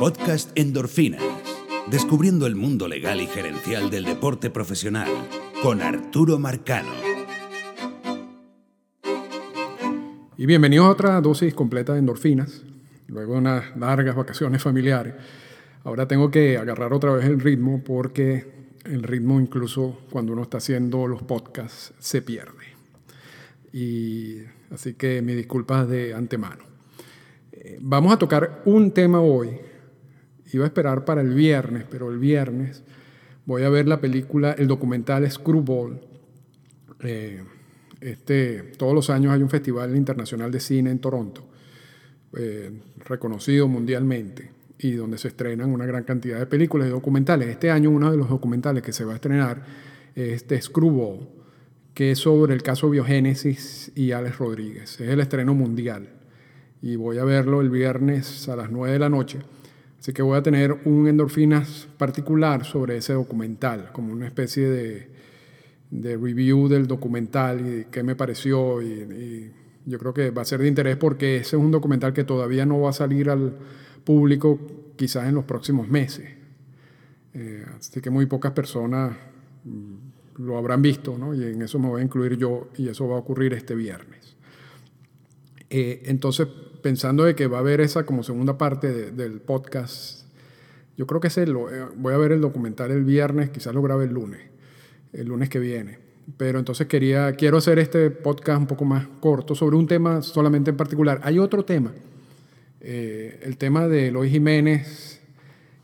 Podcast Endorfinas. Descubriendo el mundo legal y gerencial del deporte profesional. Con Arturo Marcano. Y bienvenidos a otra dosis completa de endorfinas. Luego de unas largas vacaciones familiares. Ahora tengo que agarrar otra vez el ritmo porque el ritmo incluso cuando uno está haciendo los podcasts se pierde. Y así que mis disculpas de antemano. Eh, vamos a tocar un tema hoy. Iba a esperar para el viernes, pero el viernes voy a ver la película, el documental Screwball. Eh, este, todos los años hay un festival internacional de cine en Toronto, eh, reconocido mundialmente y donde se estrenan una gran cantidad de películas y documentales. Este año uno de los documentales que se va a estrenar es este Screwball, que es sobre el caso Biogénesis y Alex Rodríguez. Es el estreno mundial y voy a verlo el viernes a las 9 de la noche. Así que voy a tener un endorfinas particular sobre ese documental, como una especie de, review del documental y qué me pareció. y yo creo que va a ser de interés porque ese es un documental que todavía no va a salir al público quizás en los próximos meses. Eh, así que muy pocas personas mm, lo habrán visto, ¿no? y en eso me voy a incluir yo, y eso va a ocurrir este viernes. Eh, entonces, pensando de que va a haber esa como segunda parte del podcast, yo creo que ese lo, eh, voy a ver el documental el viernes, quizás lo grabe el lunes, el lunes que viene. Pero entonces quería, quiero hacer este podcast un poco más corto sobre un tema solamente en particular. Hay otro tema eh, el tema de Eloy Jiménez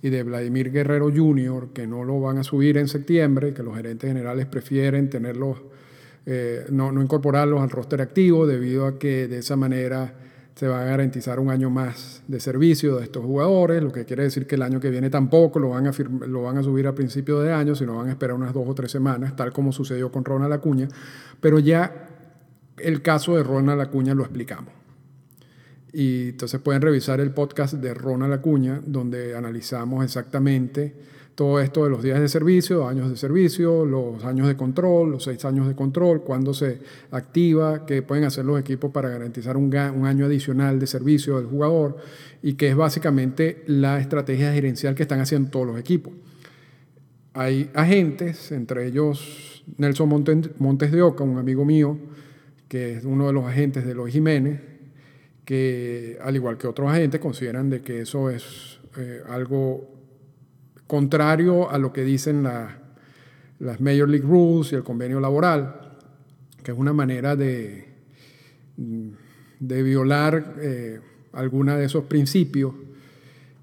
y de Vladimir Guerrero Jr., que no lo van a subir en septiembre, que los gerentes generales prefieren tenerlos, eh, no, no, incorporarlos al roster activo, debido a que de esa manera se va a garantizar un año más de servicio de estos jugadores, lo que quiere decir que el año que viene tampoco lo van a, lo van a subir a principio de año, sino van a esperar unas dos o tres semanas, tal como sucedió con Ronald Acuña. Pero ya el caso de Ronald Acuña lo explicamos. Y entonces pueden revisar el podcast de Ronald Acuña, donde analizamos exactamente todo esto de los días de servicio, años de servicio, los años de control, los seis años de control, cuándo se activa, qué pueden hacer los equipos para garantizar un, año adicional de servicio del jugador y que es básicamente la estrategia gerencial que están haciendo todos los equipos. Hay agentes, entre ellos Nelson Montes de Oca, un amigo mío, que es uno de los agentes de los Jiménez, que al igual que otros agentes consideran de que eso es eh, algo contrario a lo que dicen las Major League Rules y el convenio laboral, que es una manera de, de violar eh, de esos principios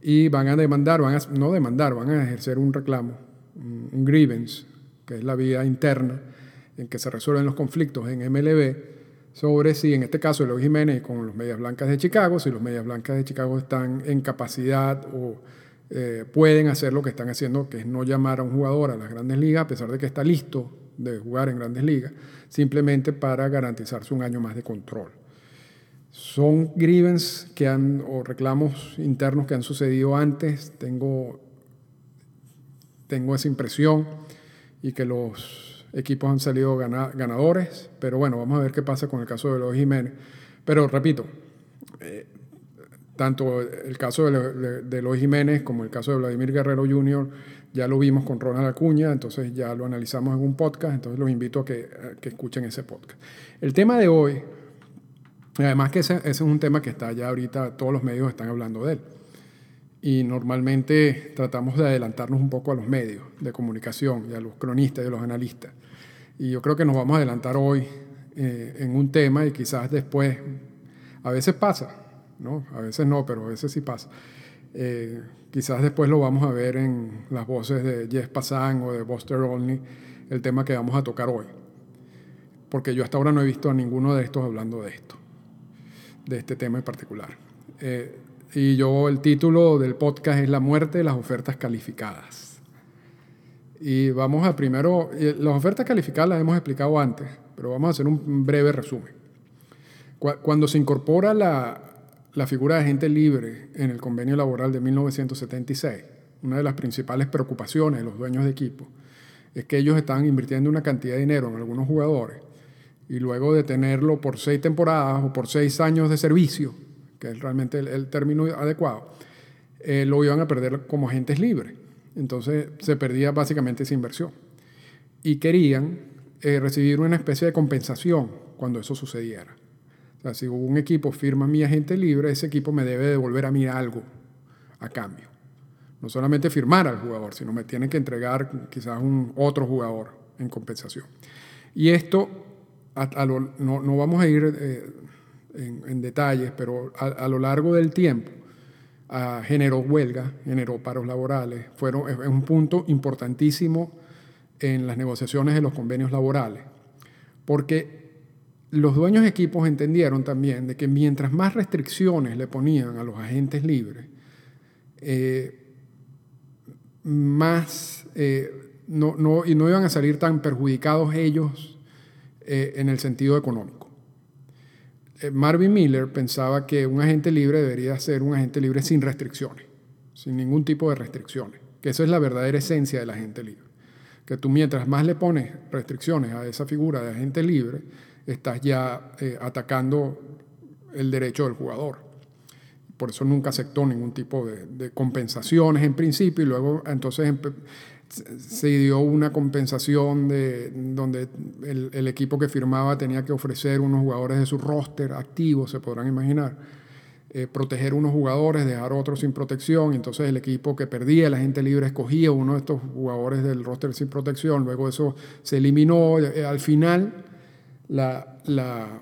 y van a demandar, van a, no demandar, van a ejercer un reclamo, un grievance, que es la vía interna en que se resuelven los conflictos en MLB sobre si en este caso Eloy Jiménez con los Medias Blancas de Chicago, si los Medias Blancas de Chicago están en capacidad o eh, pueden hacer lo que están haciendo, que es no llamar a un jugador a las grandes ligas, a pesar de que está listo de jugar en grandes ligas, simplemente para garantizarse un año más de control. Son grievances que han, o reclamos internos que han sucedido antes, tengo, tengo esa impresión, y que los equipos han salido ganadores, pero bueno, vamos a ver qué pasa con el caso de Eloy Jiménez. Pero repito, eh, tanto el caso de, de Jiménez como el caso de Vladimir Guerrero Jr. ya lo vimos con Ronald Acuña, entonces ya lo analizamos en un podcast, entonces los invito a que, que escuchen ese podcast. El tema de hoy, además que ese, ese es un tema que está ya ahorita, todos los medios están hablando de él y normalmente tratamos de adelantarnos un poco a los medios de comunicación y a los cronistas y a los analistas. Y yo creo que nos vamos a adelantar hoy eh, en un tema y quizás después, a veces pasa, ¿no? A veces no, pero a veces sí pasa. Eh, quizás después lo vamos a ver en las voces de Jess Passan o de Buster Olney, el tema que vamos a tocar hoy. Porque yo hasta ahora no he visto a ninguno de estos hablando de esto, de este tema en particular. Eh, y yo, el título del podcast es La muerte de las ofertas calificadas. Y vamos a primero, las ofertas calificadas las hemos explicado antes, pero vamos a hacer un breve resumen. Cuando se incorpora la, la figura de agente libre en el convenio laboral de 1976, una de las principales preocupaciones de los dueños de equipo es que ellos estaban invirtiendo una cantidad de dinero en algunos jugadores y luego de tenerlo por seis temporadas o por seis años de servicio, que es realmente el, término adecuado, eh, lo iban a perder como agentes libres. Entonces se perdía básicamente esa inversión. Y querían eh, recibir una especie de compensación cuando eso sucediera. O sea, si un equipo firma mi agente libre, ese equipo me debe devolver a mí algo a cambio. No solamente firmar al jugador, sino me tiene que entregar quizás un otro jugador en compensación. Y esto, no, vamos a ir eh, en, detalles, pero a, lo largo del tiempo generó huelga, generó paros laborales, fueron, es un punto importantísimo en las negociaciones de los convenios laborales, porque los dueños de equipos entendieron también de que mientras más restricciones le ponían a los agentes libres, eh, más eh, no, no, y no iban a salir tan perjudicados ellos eh, en el sentido económico. Marvin Miller pensaba que un agente libre debería ser un agente libre sin restricciones, sin ningún tipo de restricciones, que esa es la verdadera esencia del agente libre. Que tú mientras más le pones restricciones a esa figura de agente libre, estás ya atacando el derecho del jugador. Por eso nunca aceptó ningún tipo de, compensaciones en principio y luego entonces se dio una compensación de, donde el, equipo que firmaba tenía que ofrecer unos jugadores de su roster activos, se podrán imaginar, eh, proteger unos jugadores, dejar otros sin protección, entonces el equipo que perdía, la gente libre, escogía uno de estos jugadores del roster sin protección, luego eso se eliminó, eh, al final la, la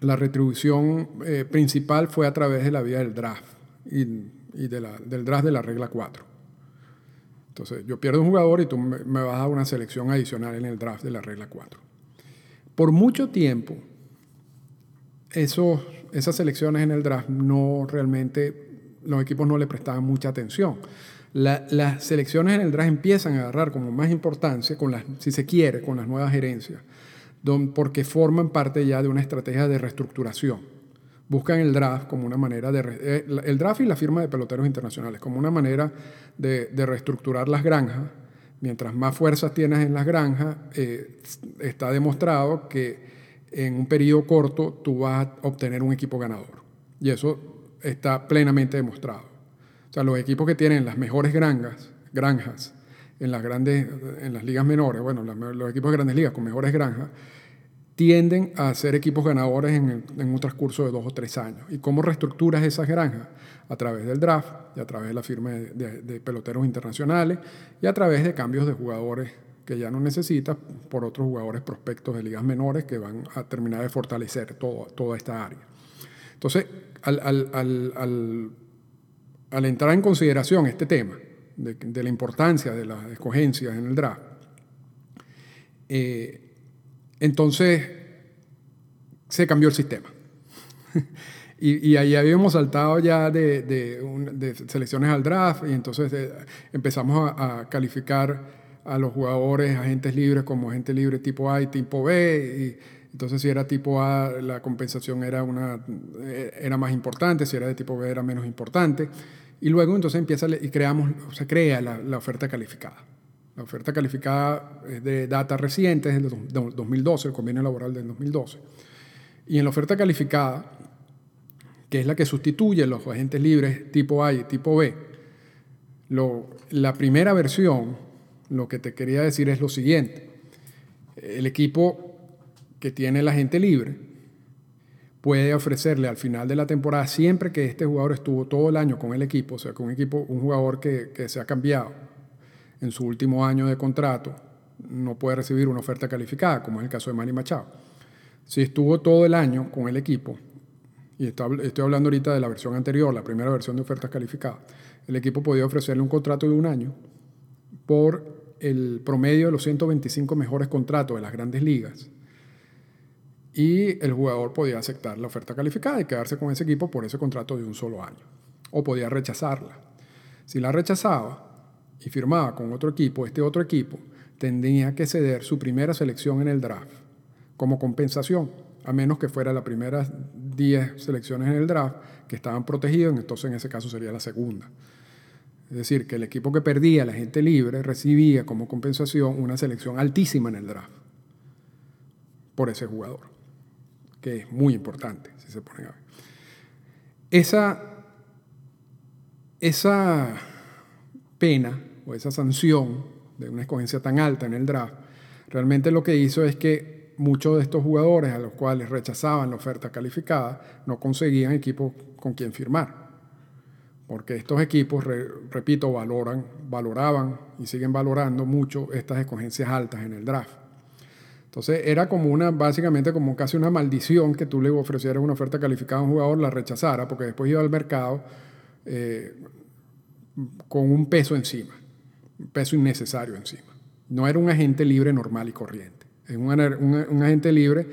la retribución eh, principal fue a través de la vía del draft y, del draft de la regla 4. Entonces, yo pierdo un jugador y tú me, vas a una selección adicional en el draft de la regla 4. Por mucho tiempo, esas selecciones en el draft no realmente, los equipos no le prestaban mucha atención. las selecciones en el draft empiezan a agarrar como más importancia, con las, si se quiere, con las nuevas gerencias porque forman parte ya de una estrategia de reestructuración. Buscan el draft como una manera de... Eh, el draft y la firma de peloteros internacionales como una manera de, reestructurar las granjas. Mientras más fuerzas tienes en las granjas, eh, está demostrado que en un periodo corto tú vas a obtener un equipo ganador. Y eso está plenamente demostrado. O sea, los equipos que tienen las mejores granjas, granjas en las grandes, en las ligas menores, bueno, los equipos de grandes ligas con mejores granjas, tienden a ser equipos ganadores en, un transcurso de dos o tres años. ¿Y cómo reestructuras esas granjas? A través del draft y a través de la firma de, peloteros internacionales y a través de cambios de jugadores que ya no necesitas por otros jugadores prospectos de ligas menores que van a terminar de fortalecer toda esta área. Entonces, al, entrar en consideración este tema de, la importancia de las escogencias en el draft, eh, entonces se cambió el sistema. y, ahí habíamos saltado ya de, selecciones al draft y entonces eh, empezamos a, calificar a los jugadores, agentes libres como agente libre tipo A y tipo B. Y, entonces si era tipo A la compensación era, una, eh, era más importante, si era de tipo B era menos importante. Y luego entonces empieza y creamos, se crea la oferta calificada. La oferta calificada es de data reciente, es del 2012, el convenio laboral del 2012. Y en la oferta calificada, que es la que sustituye los agentes libres tipo A y tipo B, la primera versión, lo que te quería decir es lo siguiente. El equipo que tiene el agente libre puede ofrecerle al final de la temporada, siempre que este jugador estuvo todo el año con el equipo, o sea, con un equipo, un jugador que, que se ha cambiado, en su último año de contrato no puede recibir una oferta calificada, como es el caso de Manny Machado. Si estuvo todo el año con el equipo, y estoy hablando ahorita de la versión anterior, la primera versión de ofertas calificadas, el equipo podía ofrecerle un contrato de un año por el promedio de los 125 mejores contratos de las grandes ligas. Y el jugador podía aceptar la oferta calificada y quedarse con ese equipo por ese contrato de un solo año. O podía rechazarla. Si la rechazaba, y firmaba con otro equipo, este otro equipo tendría que ceder su primera selección en el draft como compensación, a menos que fuera la primera 10 selecciones en el draft que estaban protegidos, entonces en ese caso sería la segunda. Es decir, que el equipo que perdía, la gente libre, recibía como compensación una selección altísima en el draft por ese jugador, que es muy importante, si se pone a ver. Esa esa pena o esa sanción de una escogencia tan alta en el draft, realmente lo que hizo es que muchos de estos jugadores a los cuales rechazaban la oferta calificada no conseguían equipos con quien firmar. Porque estos equipos, repito, valoran, valoraban y siguen valorando mucho estas escogencias altas en el draft. Entonces era como una, básicamente como casi una maldición que tú le ofrecieras una oferta calificada a un jugador, la rechazara, porque después iba al mercado eh, con un peso encima, un peso innecesario encima. No era un agente libre normal y corriente, es un, agente libre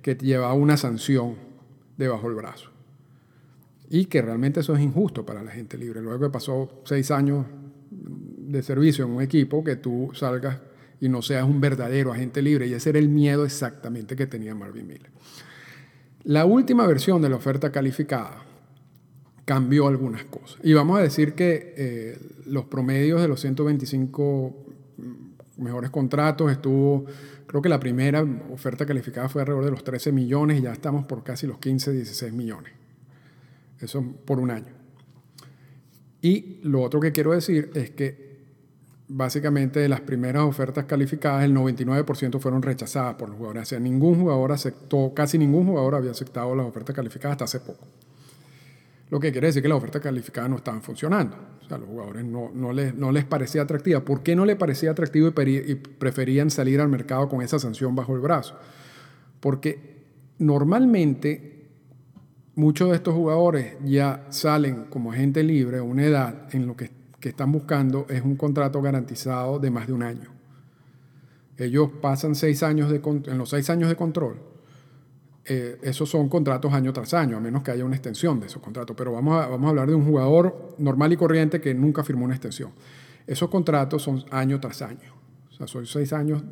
que llevaba una sanción debajo del brazo. Y que realmente eso es injusto para la gente libre. Luego que pasó seis años de servicio en un equipo, que tú salgas y no seas un verdadero agente libre. Y ese era el miedo exactamente que tenía Marvin Miller. La última versión de la oferta calificada cambió algunas cosas. Y vamos a decir que eh, los promedios de los 125 mejores contratos estuvo, creo que la primera oferta calificada fue alrededor de los 13 millones y ya estamos por casi los 15, 16 millones. Eso por un año. Y lo otro que quiero decir es que básicamente de las primeras ofertas calificadas, el 99% fueron rechazadas por los jugadores. O sea, ningún jugador aceptó, casi ningún jugador había aceptado las ofertas calificadas hasta hace poco. Lo que quiere decir que las ofertas calificadas no estaban funcionando. O sea, los jugadores no, no, les, no les parecía atractiva. ¿Por qué no les parecía atractivo y preferían salir al mercado con esa sanción bajo el brazo? Porque normalmente muchos de estos jugadores ya salen como agente libre a una edad en lo que, están buscando es un contrato garantizado de más de un año. Ellos pasan seis años de, en los seis años de control. Eh, esos son contratos año tras año, a menos que haya una extensión de esos contratos. Pero vamos a, vamos a hablar de un jugador normal y corriente que nunca firmó una extensión. Esos contratos son año tras año. O sea, son seis años.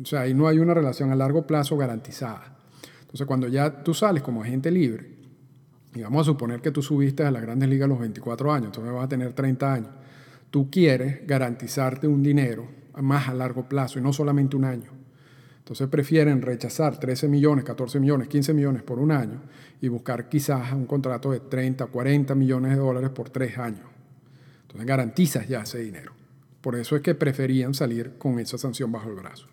O sea, ahí no hay una relación a largo plazo garantizada. Entonces, cuando ya tú sales como agente libre, y vamos a suponer que tú subiste a las grandes ligas a los 24 años, entonces vas a tener 30 años. Tú quieres garantizarte un dinero más a largo plazo y no solamente un año. Entonces prefieren rechazar 13 millones, 14 millones, 15 millones por un año y buscar quizás un contrato de 30, 40 millones de dólares por tres años. Entonces garantizas ya ese dinero. Por eso es que preferían salir con esa sanción bajo el brazo.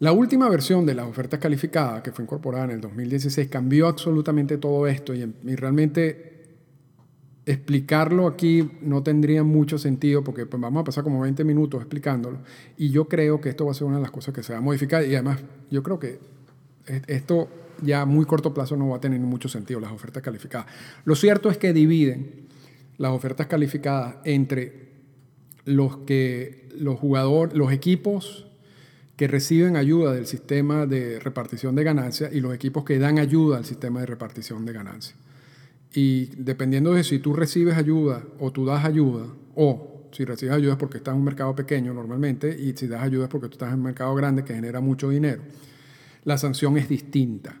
La última versión de las ofertas calificadas, que fue incorporada en el 2016, cambió absolutamente todo esto y, realmente explicarlo aquí no tendría mucho sentido porque pues, vamos a pasar como 20 minutos explicándolo y yo creo que esto va a ser una de las cosas que se va a modificar y además yo creo que esto ya a muy corto plazo no va a tener mucho sentido, las ofertas calificadas. Lo cierto es que dividen las ofertas calificadas entre los que los jugadores, los equipos que reciben ayuda del sistema de repartición de ganancias y los equipos que dan ayuda al sistema de repartición de ganancias. Y dependiendo de si tú recibes ayuda o tú das ayuda, o si recibes ayuda es porque estás en un mercado pequeño normalmente, y si das ayuda es porque tú estás en un mercado grande que genera mucho dinero, la sanción es distinta.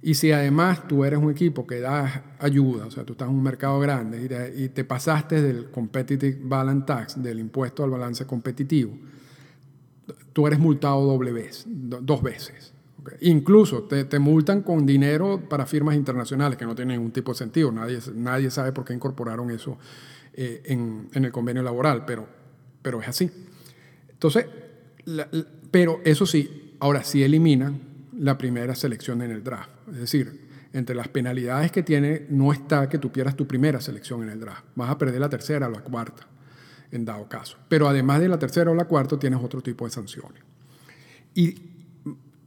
Y si además tú eres un equipo que da ayuda, o sea, tú estás en un mercado grande y te pasaste del Competitive Balance Tax, del impuesto al balance competitivo, tú eres multado doble vez, dos veces. Incluso te, multan con dinero para firmas internacionales, que no tienen ningún tipo de sentido. Nadie, nadie sabe por qué incorporaron eso eh, en, el convenio laboral, pero, pero es así. Entonces, pero eso sí, ahora sí eliminan la primera selección en el draft. Es decir, entre las penalidades que tiene no está que tú pierdas tu primera selección en el draft. Vas a perder la tercera o la cuarta en dado caso. Pero además de la tercera o la cuarta, tienes otro tipo de sanciones. Y,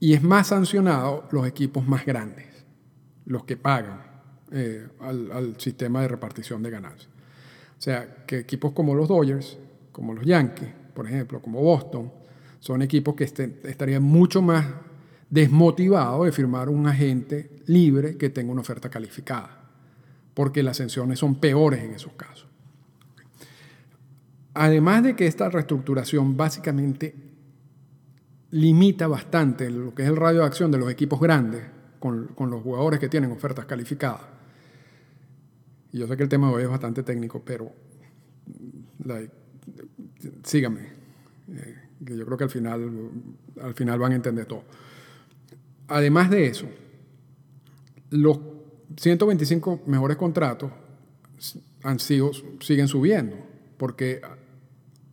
es más sancionado los equipos más grandes, los que pagan eh, al, sistema de repartición de ganancias. O sea, que equipos como los Dodgers, como los Yankees, por ejemplo, como Boston, son equipos que estarían mucho más desmotivados de firmar un agente libre que tenga una oferta calificada, porque las sanciones son peores en esos casos. Además de que esta reestructuración básicamente limita bastante lo que es el radio de acción de los equipos grandes con, los jugadores que tienen ofertas calificadas. Y yo sé que el tema de hoy es bastante técnico, pero síganme, eh, que yo creo que al final, al final van a entender todo. Además de eso, los 125 mejores contratos han sido, siguen subiendo, porque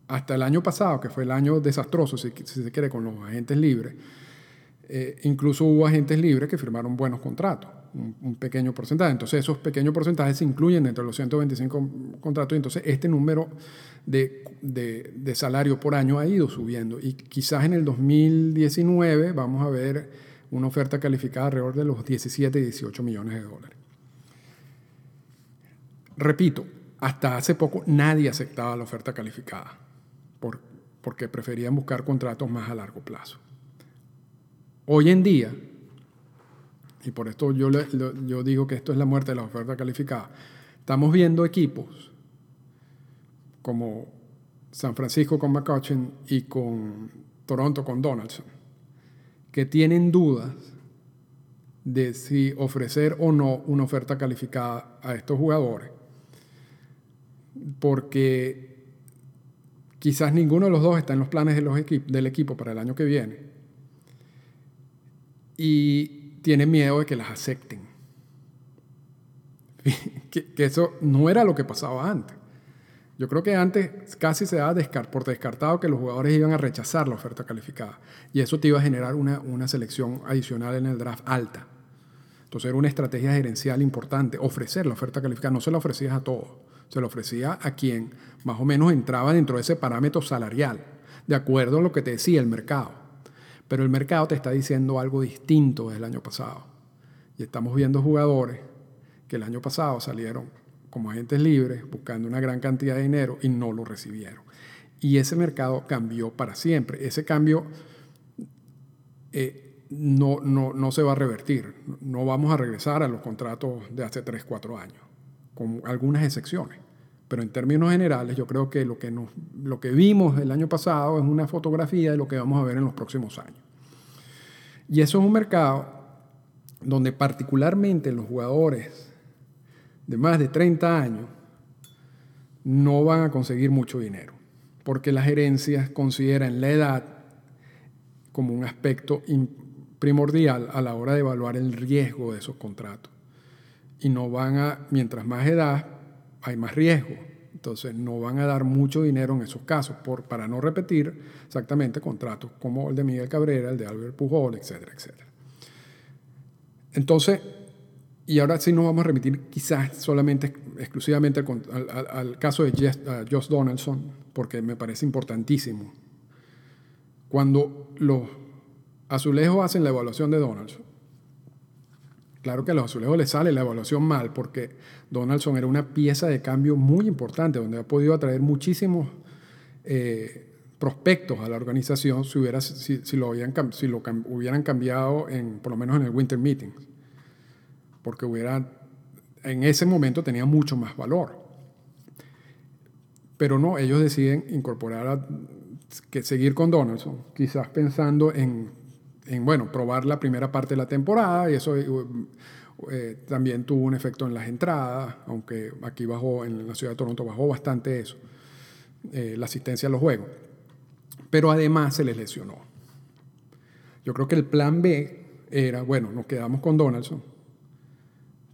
hasta el año pasado, que fue el año desastroso, si, se quiere, con los agentes libres, eh, incluso hubo agentes libres que firmaron buenos contratos, un, pequeño porcentaje. Entonces esos pequeños porcentajes se incluyen entre los 125 contratos y entonces este número de, de, de, salario por año ha ido subiendo y quizás en el 2019 vamos a ver una oferta calificada alrededor de los 17 y 18 millones de dólares. Repito, hasta hace poco nadie aceptaba la oferta calificada por, porque preferían buscar contratos más a largo plazo. Hoy en día, y por esto yo, yo digo que esto es la muerte de la oferta calificada, estamos viendo equipos como San Francisco con McCutcheon y con Toronto con Donaldson, que tienen dudas de si ofrecer o no una oferta calificada a estos jugadores porque quizás ninguno de los dos está en los planes del equipo para el año que viene y tienen miedo de que las acepten. que, eso no era lo que pasaba antes. Yo creo que antes casi se daba por descartado que los jugadores iban a rechazar la oferta calificada y eso te iba a generar una, una selección adicional en el draft alta. Entonces era una estrategia gerencial importante, ofrecer la oferta calificada, no se la ofrecías a todos se lo ofrecía a quien más o menos entraba dentro de ese parámetro salarial, de acuerdo a lo que te decía el mercado. Pero el mercado te está diciendo algo distinto del año pasado. Y estamos viendo jugadores que el año pasado salieron como agentes libres buscando una gran cantidad de dinero y no lo recibieron. Y ese mercado cambió para siempre. Ese cambio eh, no, no, no se va a revertir. No vamos a regresar a los contratos de hace 3, 4 años con algunas excepciones. Pero en términos generales, yo creo que lo que, nos, lo que vimos el año pasado es una fotografía de lo que vamos a ver en los próximos años. Y eso es un mercado donde particularmente los jugadores de más de 30 años no van a conseguir mucho dinero, porque las gerencias consideran la edad como un aspecto primordial a la hora de evaluar el riesgo de esos contratos y no van a, mientras más edad, hay más riesgo. Entonces no van a dar mucho dinero en esos casos por, para no repetir exactamente contratos como el de Miguel Cabrera, el de Albert Pujol, etcétera, etcétera. Entonces, y ahora sí nos vamos a remitir quizás solamente, exclusivamente al, caso de Josh Donaldson, porque me parece importantísimo. Cuando los azulejos hacen la evaluación de Donaldson, Claro que a los azulejos les sale la evaluación mal porque Donaldson era una pieza de cambio muy importante donde ha podido atraer muchísimos eh, prospectos a la organización si, lo, si lo hubieran cambiado en, por lo menos en el Winter Meeting. Porque hubiera, en ese momento tenía mucho más valor. Pero no, ellos deciden incorporar que seguir con Donaldson, quizás pensando en en, bueno, probar la primera parte de la temporada y eso eh, eh, también tuvo un efecto en las entradas, aunque aquí bajó, en la ciudad de Toronto bajó bastante eso, eh, la asistencia a los juegos. Pero además se les lesionó. Yo creo que el plan B era, bueno, nos quedamos con Donaldson,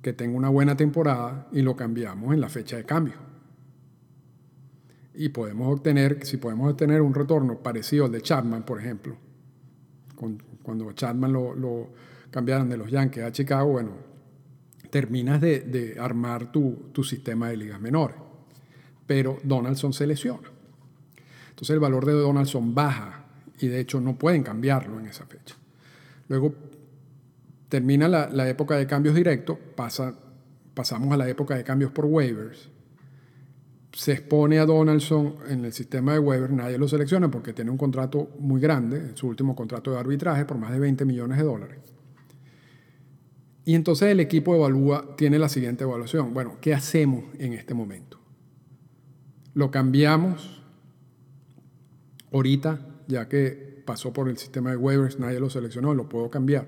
que tenga una buena temporada y lo cambiamos en la fecha de cambio. Y podemos obtener, si podemos obtener un retorno parecido al de Chapman, por ejemplo, con cuando Chapman lo, cambiaron de los Yankees a Chicago, bueno, terminas de, armar tu, sistema de ligas menores. Pero Donaldson se lesiona. Entonces el valor de Donaldson baja y de hecho no pueden cambiarlo en esa fecha. Luego termina la, época de cambios directos, pasa, pasamos a la época de cambios por waivers se expone a Donaldson en el sistema de Weber, nadie lo selecciona porque tiene un contrato muy grande, su último contrato de arbitraje por más de 20 millones de dólares. Y entonces el equipo evalúa, tiene la siguiente evaluación. Bueno, ¿qué hacemos en este momento? ¿Lo cambiamos ahorita, ya que pasó por el sistema de waivers, nadie lo seleccionó, lo puedo cambiar?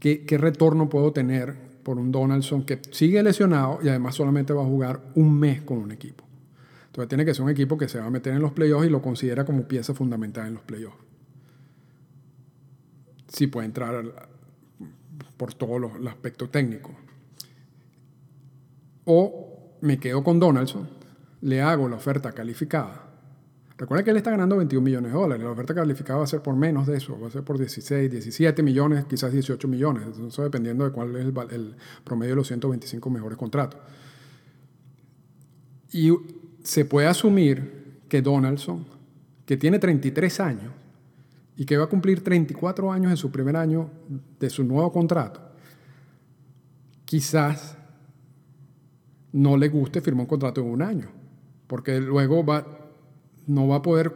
¿Qué, qué retorno puedo tener por un Donaldson que sigue lesionado y además solamente va a jugar un mes con un equipo. Entonces tiene que ser un equipo que se va a meter en los playoffs y lo considera como pieza fundamental en los playoffs. Sí puede entrar por todos los, aspectos técnicos. o me quedo con Donaldson, le hago la oferta calificada. Recuerda que él está ganando 21 millones de dólares. La oferta calificada va a ser por menos de eso, va a ser por 16, 17 millones, quizás 18 millones, eso dependiendo de cuál es el, promedio de los 125 mejores contratos. Y se puede asumir que Donaldson, que tiene 33 años y que va a cumplir 34 años en su primer año de su nuevo contrato, quizás no le guste firmar un contrato de un año, porque luego va, no, va a poder,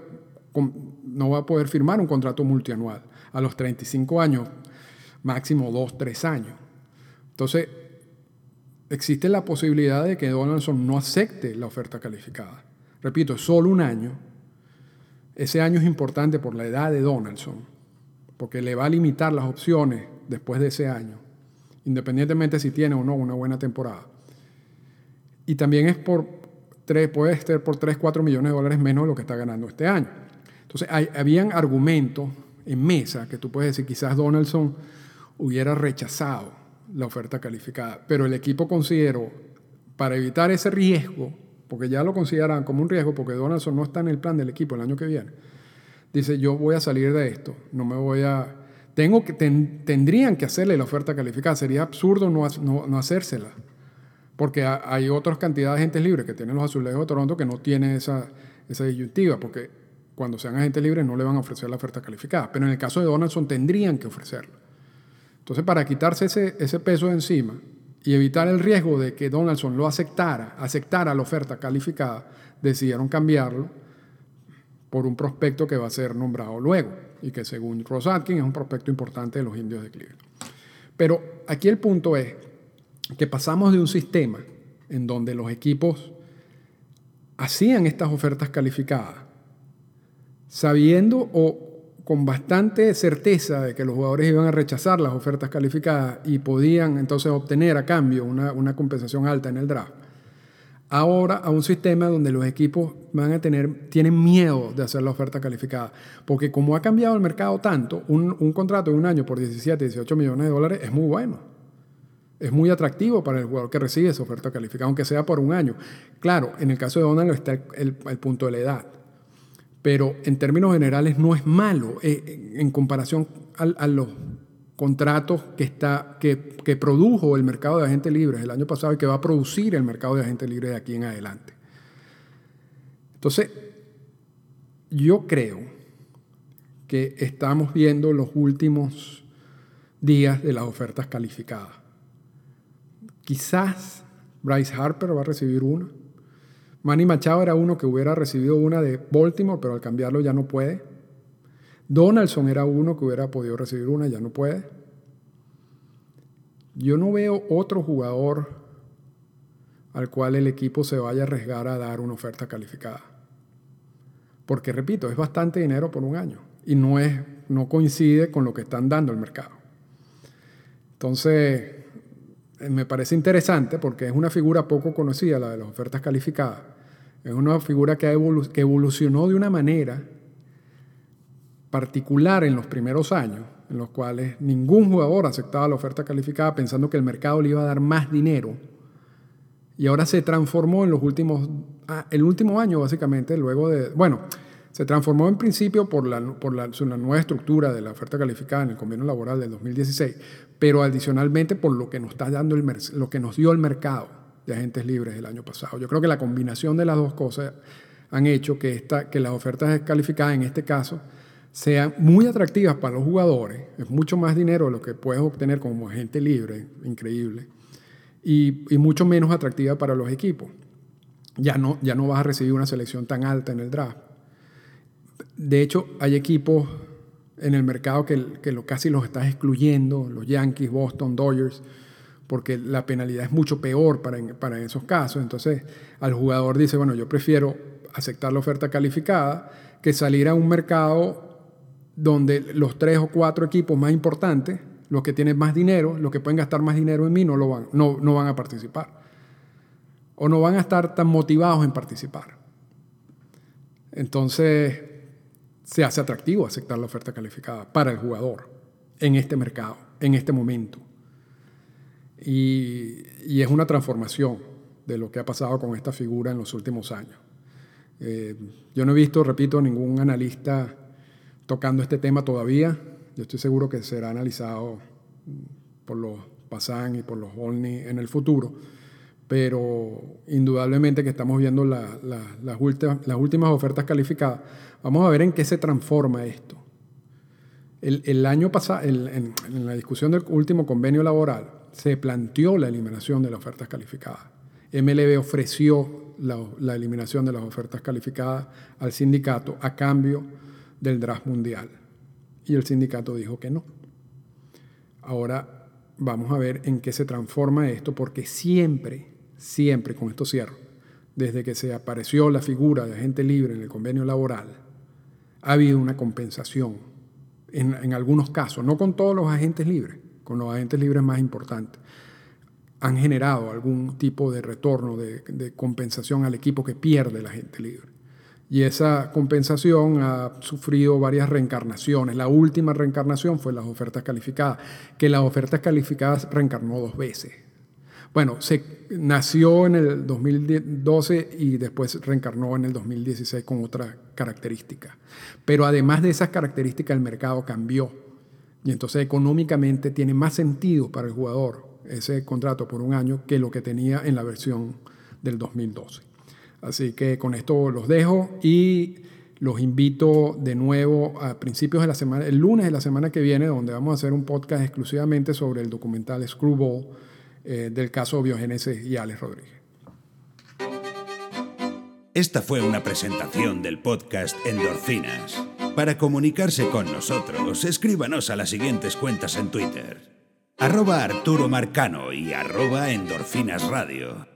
no va a poder firmar un contrato multianual a los 35 años, máximo 2, 3 años. Entonces, existe la posibilidad de que Donaldson no acepte la oferta calificada. Repito, solo un año. Ese año es importante por la edad de Donaldson, porque le va a limitar las opciones después de ese año, independientemente si tiene o no una buena temporada. Y también es por puede ser por 3, 4 millones de dólares menos de lo que está ganando este año. Entonces, hay, habían argumentos en mesa que tú puedes decir, quizás Donaldson hubiera rechazado la oferta calificada, pero el equipo consideró, para evitar ese riesgo, porque ya lo consideran como un riesgo, porque Donaldson no está en el plan del equipo el año que viene, dice, yo voy a salir de esto, no me voy a... Tengo que, tendrían que hacerle la oferta calificada, sería absurdo no, no, no hacérsela, porque hay otras cantidades de agentes libres que tienen los azulejos de Toronto que no tienen esa, esa disyuntiva, porque cuando sean agentes libres no le van a ofrecer la oferta calificada, pero en el caso de Donaldson tendrían que ofrecerla. Entonces, para quitarse ese, ese peso de encima y evitar el riesgo de que Donaldson lo aceptara, aceptara la oferta calificada, decidieron cambiarlo por un prospecto que va a ser nombrado luego y que según Ross Atkins es un prospecto importante de los indios de Cleveland. Pero aquí el punto es que pasamos de un sistema en donde los equipos hacían estas ofertas calificadas, sabiendo o con bastante certeza de que los jugadores iban a rechazar las ofertas calificadas y podían entonces obtener a cambio una, compensación alta en el draft. Ahora a un sistema donde los equipos van a tener, tienen miedo de hacer la oferta calificada, porque como ha cambiado el mercado tanto, un, un contrato de un año por 17, 18 millones de dólares es muy bueno. Es muy atractivo para el jugador que recibe esa oferta calificada, aunque sea por un año. Claro, en el caso de Donald está el punto de la edad pero en términos generales no es malo eh, en comparación a, los contratos que, que, produjo el mercado de agentes libres el año pasado y que va a producir el mercado de agentes libres de aquí en adelante. Entonces, yo creo que estamos viendo los últimos días de las ofertas calificadas. Quizás Bryce Harper va a recibir una. Manny Machado era uno que hubiera recibido una de Baltimore, pero al cambiarlo ya no puede. Donaldson era uno que hubiera podido recibir una, ya no puede. Yo no veo otro jugador al cual el equipo se vaya a arriesgar a dar una oferta calificada. Porque, repito, es bastante dinero por un año y no, es, no coincide con lo que están dando el mercado. Entonces, me parece interesante porque es una figura poco conocida, la de las ofertas calificadas. Es una figura que, que evolucionó de una manera particular en los primeros años, en los cuales ningún jugador aceptaba la oferta calificada pensando que el mercado le iba a dar más dinero. Y ahora se transformó en los últimos, ah, el último año básicamente, luego de, bueno, se transformó en principio por, la, por la, nueva estructura de la oferta calificada en el convenio laboral del 2016, pero adicionalmente por lo que nos está dando el, lo que nos dio el mercado de agentes libres el año pasado. Yo creo que la combinación de las dos cosas han hecho que, esta, que las ofertas calificadas en este caso sean muy atractivas para los jugadores, es mucho más dinero de lo que puedes obtener como agente libre, increíble, y, y mucho menos atractiva para los equipos. Ya no, ya no vas a recibir una selección tan alta en el draft de hecho, hay equipos en el mercado que, lo, casi los estás excluyendo, los Yankees, Boston, Dodgers, porque la penalidad es mucho peor para, para esos casos. Entonces, al jugador dice, bueno, yo prefiero aceptar la oferta calificada que salir a un mercado donde los tres o cuatro equipos más importantes, los que tienen más dinero, los que pueden gastar más dinero en mí, no, lo van, no, no van a participar. O no van a estar tan motivados en participar. Entonces, se hace atractivo aceptar la oferta calificada para el jugador en este mercado, en este momento. Y, es una transformación de lo que ha pasado con esta figura en los últimos años. Eh, yo no he visto, repito, ningún analista tocando este tema todavía. Yo estoy seguro que será analizado por los Pasan y por los Olney en el futuro, pero indudablemente que estamos viendo las, últimas, ofertas calificadas. Vamos a ver en qué se transforma esto. El, año pasado, en, la discusión del último convenio laboral, se planteó la eliminación de las ofertas calificadas. MLB ofreció la, eliminación de las ofertas calificadas al sindicato a cambio del draft mundial. Y el sindicato dijo que no. Ahora vamos a ver en qué se transforma esto, porque siempre, siempre, con esto cierro, desde que se apareció la figura de agente libre en el convenio laboral, ha habido una compensación, en, algunos casos, no con todos los agentes libres, con los agentes libres más importantes, han generado algún tipo de retorno, de, de compensación al equipo que pierde el agente libre. Y esa compensación ha sufrido varias reencarnaciones. La última reencarnación fue las ofertas calificadas, que las ofertas calificadas reencarnó dos veces. Bueno, se nació en el 2012 y después reencarnó en el 2016 con otra característica. Pero además de esas características, el mercado cambió. Y entonces económicamente tiene más sentido para el jugador ese contrato por un año que lo que tenía en la versión del 2012. Así que con esto los dejo y los invito de nuevo a principios de la semana, el lunes de la semana que viene, donde vamos a hacer un podcast exclusivamente sobre el documental Screwball eh, del caso Biogénesis y Alex Rodríguez. Esta fue una presentación del podcast Endorfinas. Para comunicarse con nosotros, escríbanos a las siguientes cuentas en Twitter. Arroba Arturo Marcano y arroba Endorfinas Radio.